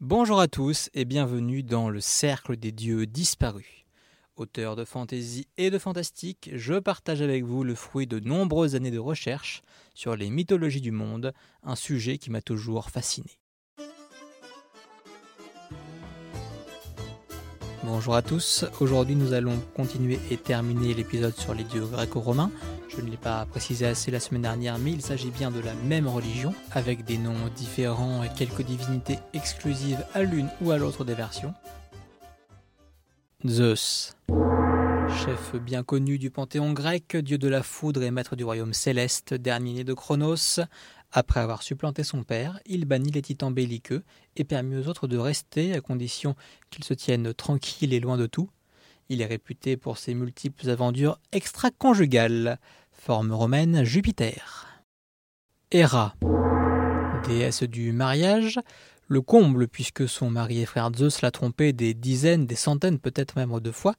Bonjour à tous et bienvenue dans le Cercle des Dieux disparus. Auteur de fantaisie et de fantastique, je partage avec vous le fruit de nombreuses années de recherche sur les mythologies du monde, un sujet qui m'a toujours fasciné. Bonjour à tous, aujourd'hui nous allons continuer et terminer l'épisode sur les dieux gréco-romains. Je ne l'ai pas précisé assez la semaine dernière, mais il s'agit bien de la même religion, avec des noms différents et quelques divinités exclusives à l'une ou à l'autre des versions. Zeus. Chef bien connu du panthéon grec, dieu de la foudre et maître du royaume céleste, dernier de Chronos, après avoir supplanté son père, il bannit les titans belliqueux et permit aux autres de rester à condition qu'ils se tiennent tranquilles et loin de tout. Il est réputé pour ses multiples aventures extra-conjugales. Forme romaine Jupiter. Héra, déesse du mariage, le comble puisque son mari et frère Zeus l'a trompé des dizaines, des centaines, peut-être même de fois.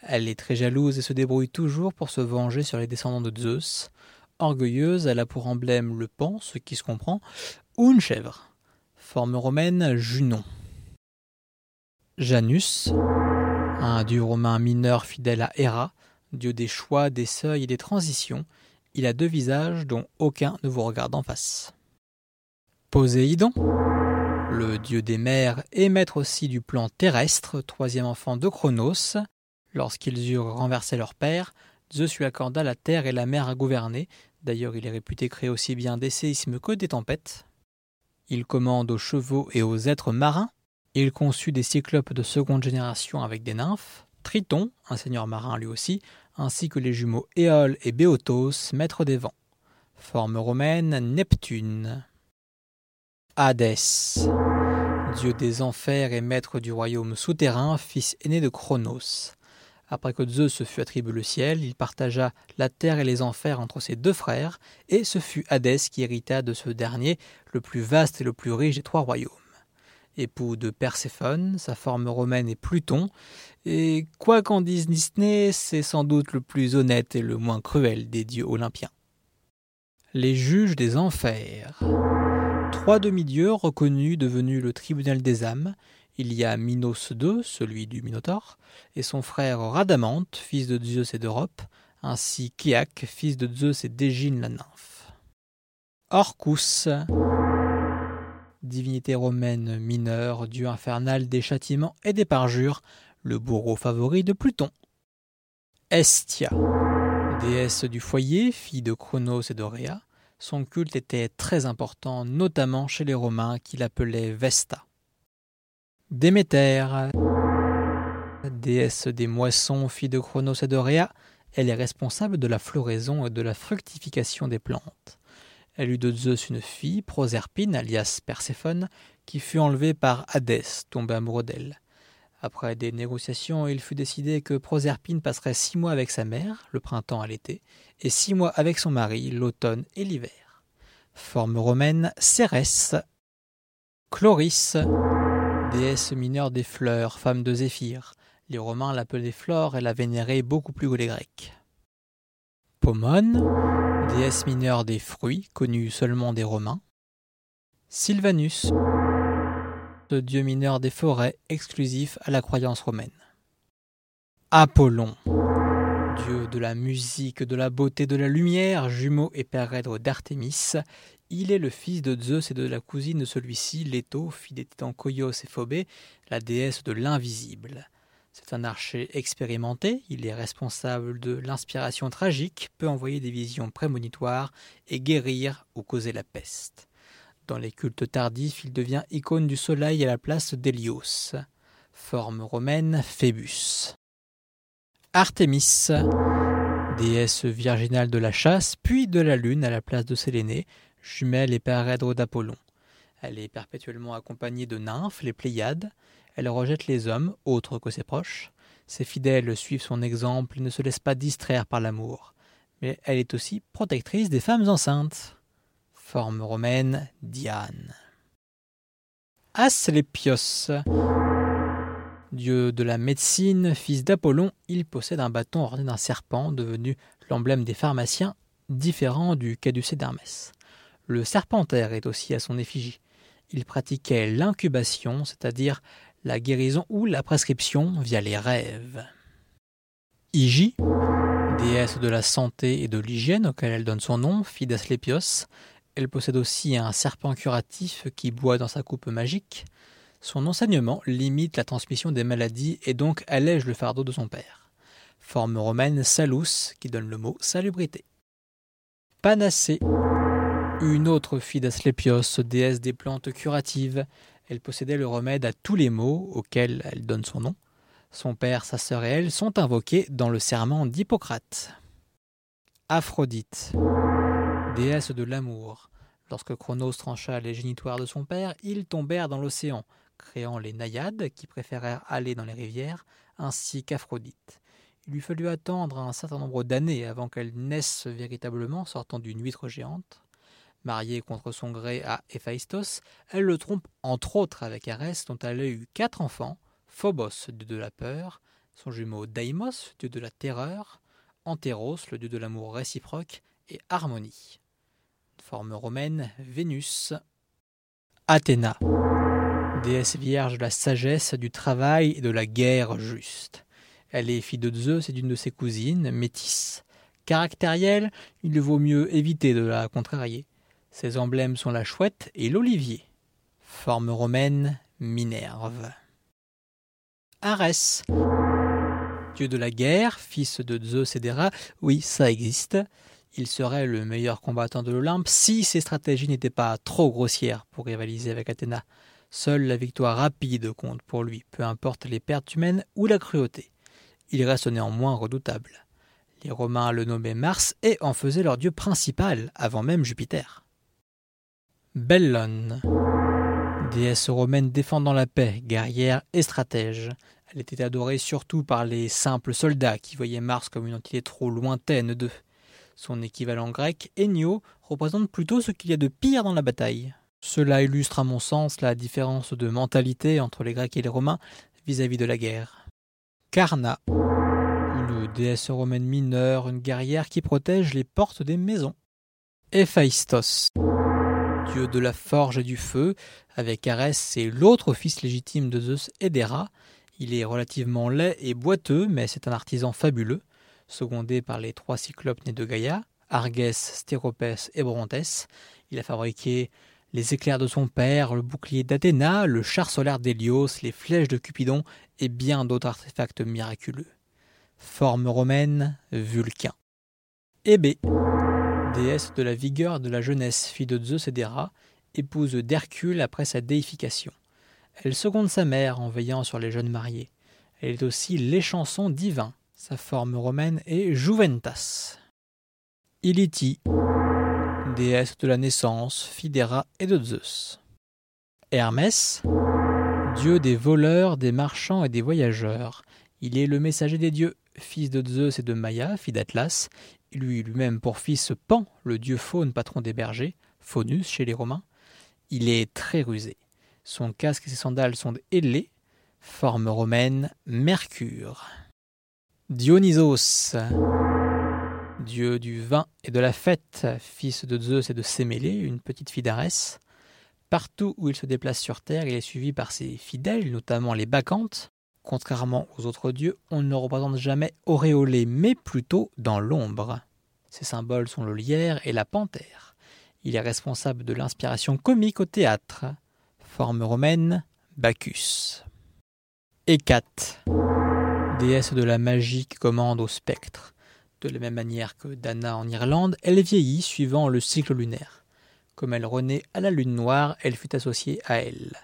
Elle est très jalouse et se débrouille toujours pour se venger sur les descendants de Zeus. Orgueilleuse, elle a pour emblème le pan, ce qui se comprend, ou une chèvre. Forme romaine Junon. Janus, un dieu romain mineur fidèle à Héra, dieu des choix, des seuils et des transitions, il a deux visages dont aucun ne vous regarde en face. Poséidon, le dieu des mers et maître aussi du plan terrestre, troisième enfant de Chronos, lorsqu'ils eurent renversé leur père, Zeus lui accorda la terre et la mer à gouverner. D'ailleurs, il est réputé créer aussi bien des séismes que des tempêtes. Il commande aux chevaux et aux êtres marins. Il conçut des cyclopes de seconde génération avec des nymphes. Triton, un seigneur marin lui aussi, ainsi que les jumeaux Éole et Béotos, maîtres des vents. Forme romaine, Neptune. Hadès, dieu des enfers et maître du royaume souterrain, fils aîné de Chronos. Après que Zeus se fut attribué le ciel, il partagea la terre et les enfers entre ses deux frères, et ce fut Hadès qui hérita de ce dernier, le plus vaste et le plus riche des trois royaumes. Époux de Perséphone, sa forme romaine est Pluton, et quoi qu'en dise Disney, c'est sans doute le plus honnête et le moins cruel des dieux olympiens. Les juges des enfers. Trois demi-dieux reconnus devenus le tribunal des âmes, il y a Minos II, celui du Minotaure, et son frère Radamante, fils de Zeus et d'Europe, ainsi qu'Iac, fils de Zeus et d'Égine la nymphe. Orcus, divinité romaine mineure, dieu infernal des châtiments et des parjures, le bourreau favori de Pluton. Estia, déesse du foyer, fille de Chronos et d'Oréa, son culte était très important, notamment chez les Romains qui l'appelaient Vesta. Déméter, déesse des moissons, fille de Chronos et d'Oréa, elle est responsable de la floraison et de la fructification des plantes. Elle eut de Zeus une fille, Proserpine, alias Perséphone, qui fut enlevée par Hadès, tombé amoureux d'elle. Après des négociations, il fut décidé que Proserpine passerait six mois avec sa mère, le printemps à l'été, et six mois avec son mari, l'automne et l'hiver. Forme romaine, Cérès. Chloris, déesse mineure des fleurs, femme de Zéphyr. Les Romains l'appelaient Flore et la vénéraient beaucoup plus que les Grecs. Pomone, déesse mineure des fruits, connue seulement des Romains. Sylvanus, dieu mineur des forêts, exclusif à la croyance romaine. Apollon, dieu de la musique, de la beauté, de la lumière, jumeau et père d'Artémis, il est le fils de Zeus et de la cousine de celui-ci, Leto, fille des titans et Phobé, la déesse de l'invisible. C'est un archer expérimenté, il est responsable de l'inspiration tragique, peut envoyer des visions prémonitoires et guérir ou causer la peste. Dans les cultes tardifs, il devient icône du soleil à la place d'Hélios. Forme romaine, Phébus. Artémis, déesse virginale de la chasse, puis de la lune à la place de Sélénée, jumelle et parèdre d'Apollon. Elle est perpétuellement accompagnée de nymphes, les Pléiades. Elle rejette les hommes, autres que ses proches. Ses fidèles suivent son exemple et ne se laissent pas distraire par l'amour. Mais elle est aussi protectrice des femmes enceintes. Forme romaine, Diane. Asclépios. Dieu de la médecine, fils d'Apollon, il possède un bâton orné d'un serpent devenu l'emblème des pharmaciens, différent du caducée d'Hermès. Le serpentaire est aussi à son effigie. Il pratiquait l'incubation, c'est-à-dire la guérison ou la prescription via les rêves. Iji, déesse de la santé et de l'hygiène auquel elle donne son nom, fille d'Asclépios, elle possède aussi un serpent curatif qui boit dans sa coupe magique. Son enseignement limite la transmission des maladies et donc allège le fardeau de son père. Forme romaine salus qui donne le mot salubrité. Panacée, une autre fille d'Asclépios, déesse des plantes curatives. Elle possédait le remède à tous les maux auxquels elle donne son nom. Son père, sa sœur et elle sont invoqués dans le serment d'Hippocrate. Aphrodite déesse de l'amour. Lorsque Cronos trancha les génitoires de son père, ils tombèrent dans l'océan, créant les naïades qui préférèrent aller dans les rivières, ainsi qu'Aphrodite. Il lui fallut attendre un certain nombre d'années avant qu'elle naisse véritablement, sortant d'une huître géante. Mariée contre son gré à Héphaïstos, elle le trompe entre autres avec Arès, dont elle a eu quatre enfants Phobos, dieu de la peur, son jumeau Daimos, dieu de la terreur, Antéros, le dieu de l'amour réciproque, et Harmonie forme romaine, Vénus. Athéna, déesse vierge de la sagesse, du travail et de la guerre juste. Elle est fille de Zeus et d'une de ses cousines, métisse. Caractérielle, il vaut mieux éviter de la contrarier. Ses emblèmes sont la chouette et l'olivier. Forme romaine, Minerve. Arès, dieu de la guerre, fils de Zeus et d'Héra, oui, ça existe il serait le meilleur combattant de l'Olympe si ses stratégies n'étaient pas trop grossières pour rivaliser avec Athéna. Seule la victoire rapide compte pour lui, peu importe les pertes humaines ou la cruauté. Il reste néanmoins redoutable. Les Romains le nommaient Mars et en faisaient leur dieu principal, avant même Jupiter. Bellone, déesse romaine défendant la paix, guerrière et stratège. Elle était adorée surtout par les simples soldats qui voyaient Mars comme une entité trop lointaine d'eux. Son équivalent grec, Enyo, représente plutôt ce qu'il y a de pire dans la bataille. Cela illustre à mon sens la différence de mentalité entre les Grecs et les Romains vis-à-vis de la guerre. Karna, une déesse romaine mineure, une guerrière qui protège les portes des maisons. Héphaïstos, dieu de la forge et du feu, avec Arès c'est l'autre fils légitime de Zeus et d'Héra. Il est relativement laid et boiteux, mais c'est un artisan fabuleux secondé par les trois cyclopes nés de Gaïa, Argès, Stéropès et Brontès. Il a fabriqué les éclairs de son père, le bouclier d'Athéna, le char solaire d'Hélios, les flèches de Cupidon et bien d'autres artefacts miraculeux. Forme romaine, Vulcain. Hébé, déesse de la vigueur de la jeunesse, fille de Zeus et d'Héra, épouse d'Hercule après sa déification. Elle seconde sa mère en veillant sur les jeunes mariés. Elle est aussi l'échanson divin, sa forme romaine est Juventas. Iliti, déesse de la naissance, Fidera et de Zeus. Hermès, dieu des voleurs, des marchands et des voyageurs. Il est le messager des dieux, fils de Zeus et de Maïa, fille d'Atlas. Il eut lui-même pour fils Pan, le dieu faune patron des bergers, Faunus chez les Romains. Il est très rusé. Son casque et ses sandales sont ailés. Forme romaine, Mercure. Dionysos, dieu du vin et de la fête, fils de Zeus et de Sémélé, une petite fille d'Arès. Partout où il se déplace sur Terre, il est suivi par ses fidèles, notamment les Bacchantes. Contrairement aux autres dieux, on ne représente jamais auréolé, mais plutôt dans l'ombre. Ses symboles sont le lierre et la panthère. Il est responsable de l'inspiration comique au théâtre. Forme romaine, Bacchus. Hécate déesse de la magie qui commande au spectre. De la même manière que Dana en Irlande, elle vieillit suivant le cycle lunaire. Comme elle renaît à la lune noire, elle fut associée à elle.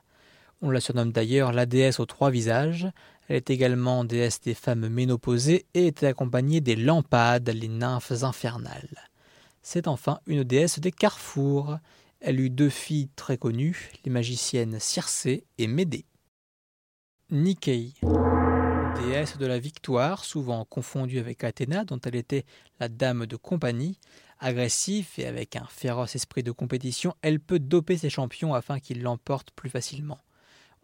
On la surnomme d'ailleurs la déesse aux trois visages. Elle est également déesse des femmes ménopausées et était accompagnée des lampades, les nymphes infernales. C'est enfin une déesse des carrefours. Elle eut deux filles très connues, les magiciennes Circé et Médée. Nikei déesse de la victoire, souvent confondue avec Athéna, dont elle était la dame de compagnie. Agressive et avec un féroce esprit de compétition, elle peut doper ses champions afin qu'ils l'emportent plus facilement.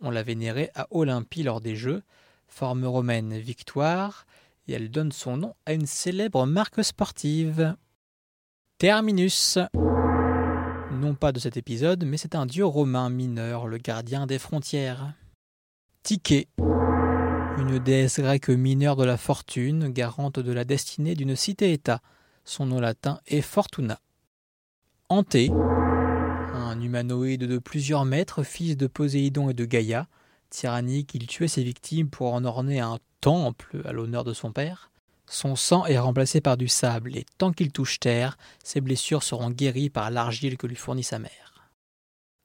On l'a vénérée à Olympie lors des Jeux, forme romaine victoire, et elle donne son nom à une célèbre marque sportive. Terminus, non pas de cet épisode, mais c'est un dieu romain mineur, le gardien des frontières. Tiké, une déesse grecque mineure de la fortune, garante de la destinée d'une cité-État. Son nom latin est Fortuna. Anté, un humanoïde de plusieurs mètres, fils de Poséidon et de Gaïa. Tyrannique, il tuait ses victimes pour en orner un temple à l'honneur de son père. Son sang est remplacé par du sable, et tant qu'il touche terre, ses blessures seront guéries par l'argile que lui fournit sa mère.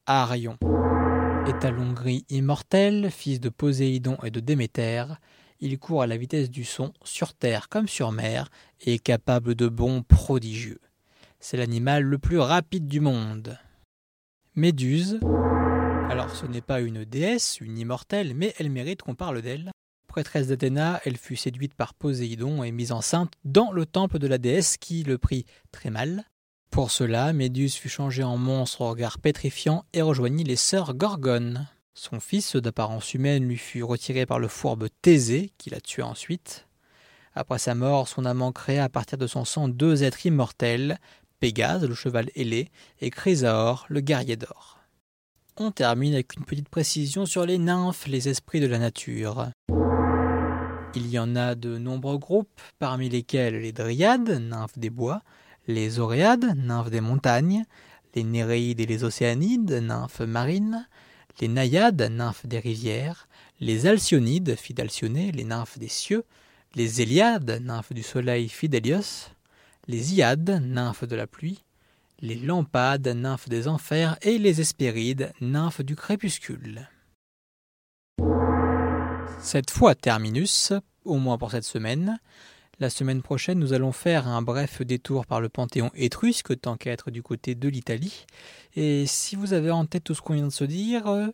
Arion, étalon gris immortel, fils de Poséidon et de Déméter, il court à la vitesse du son, sur terre comme sur mer, et est capable de bonds prodigieux. C'est l'animal le plus rapide du monde. Méduse. Alors ce n'est pas une déesse, une immortelle, mais elle mérite qu'on parle d'elle. Prêtresse d'Athéna, elle fut séduite par Poséidon et mise enceinte dans le temple de la déesse qui le prit très mal. Pour cela, Méduse fut changée en monstre au regard pétrifiant et rejoignit les sœurs Gorgones. Son fils, d'apparence humaine, lui fut retiré par le fourbe Thésée, qui la tua ensuite. Après sa mort, son amant créa à partir de son sang deux êtres immortels, Pégase, le cheval ailé, et Chrysaor, le guerrier d'or. On termine avec une petite précision sur les nymphes, les esprits de la nature. Il y en a de nombreux groupes, parmi lesquels les dryades, nymphes des bois, les oréades, nymphes des montagnes, les néréides et les océanides, nymphes marines, les naïades, nymphes des rivières, les alcyonides, fidalcionées, les nymphes des cieux, les éliades, nymphes du soleil, fidélios, les iades, nymphes de la pluie, les lampades, nymphes des enfers, et les hespérides, nymphes du crépuscule. Cette fois terminus, au moins pour cette semaine. La semaine prochaine, nous allons faire un bref détour par le panthéon étrusque, tant qu'à être du côté de l'Italie. Et si vous avez en tête tout ce qu'on vient de se dire, euh,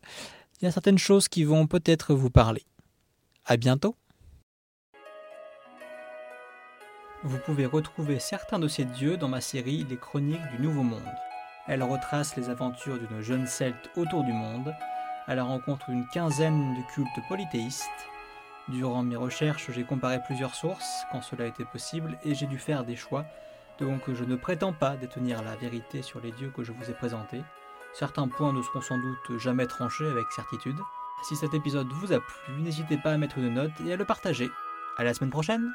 il y a certaines choses qui vont peut-être vous parler. À bientôt! Vous pouvez retrouver certains de ces dieux dans ma série Les Chroniques du Nouveau Monde. Elle retrace les aventures d'une jeune celte autour du monde, à la rencontre d'une quinzaine de cultes polythéistes. Durant mes recherches, j'ai comparé plusieurs sources quand cela était possible et j'ai dû faire des choix, donc je ne prétends pas détenir la vérité sur les dieux que je vous ai présentés. Certains points ne seront sans doute jamais tranchés avec certitude. Si cet épisode vous a plu, n'hésitez pas à mettre une note et à le partager. À la semaine prochaine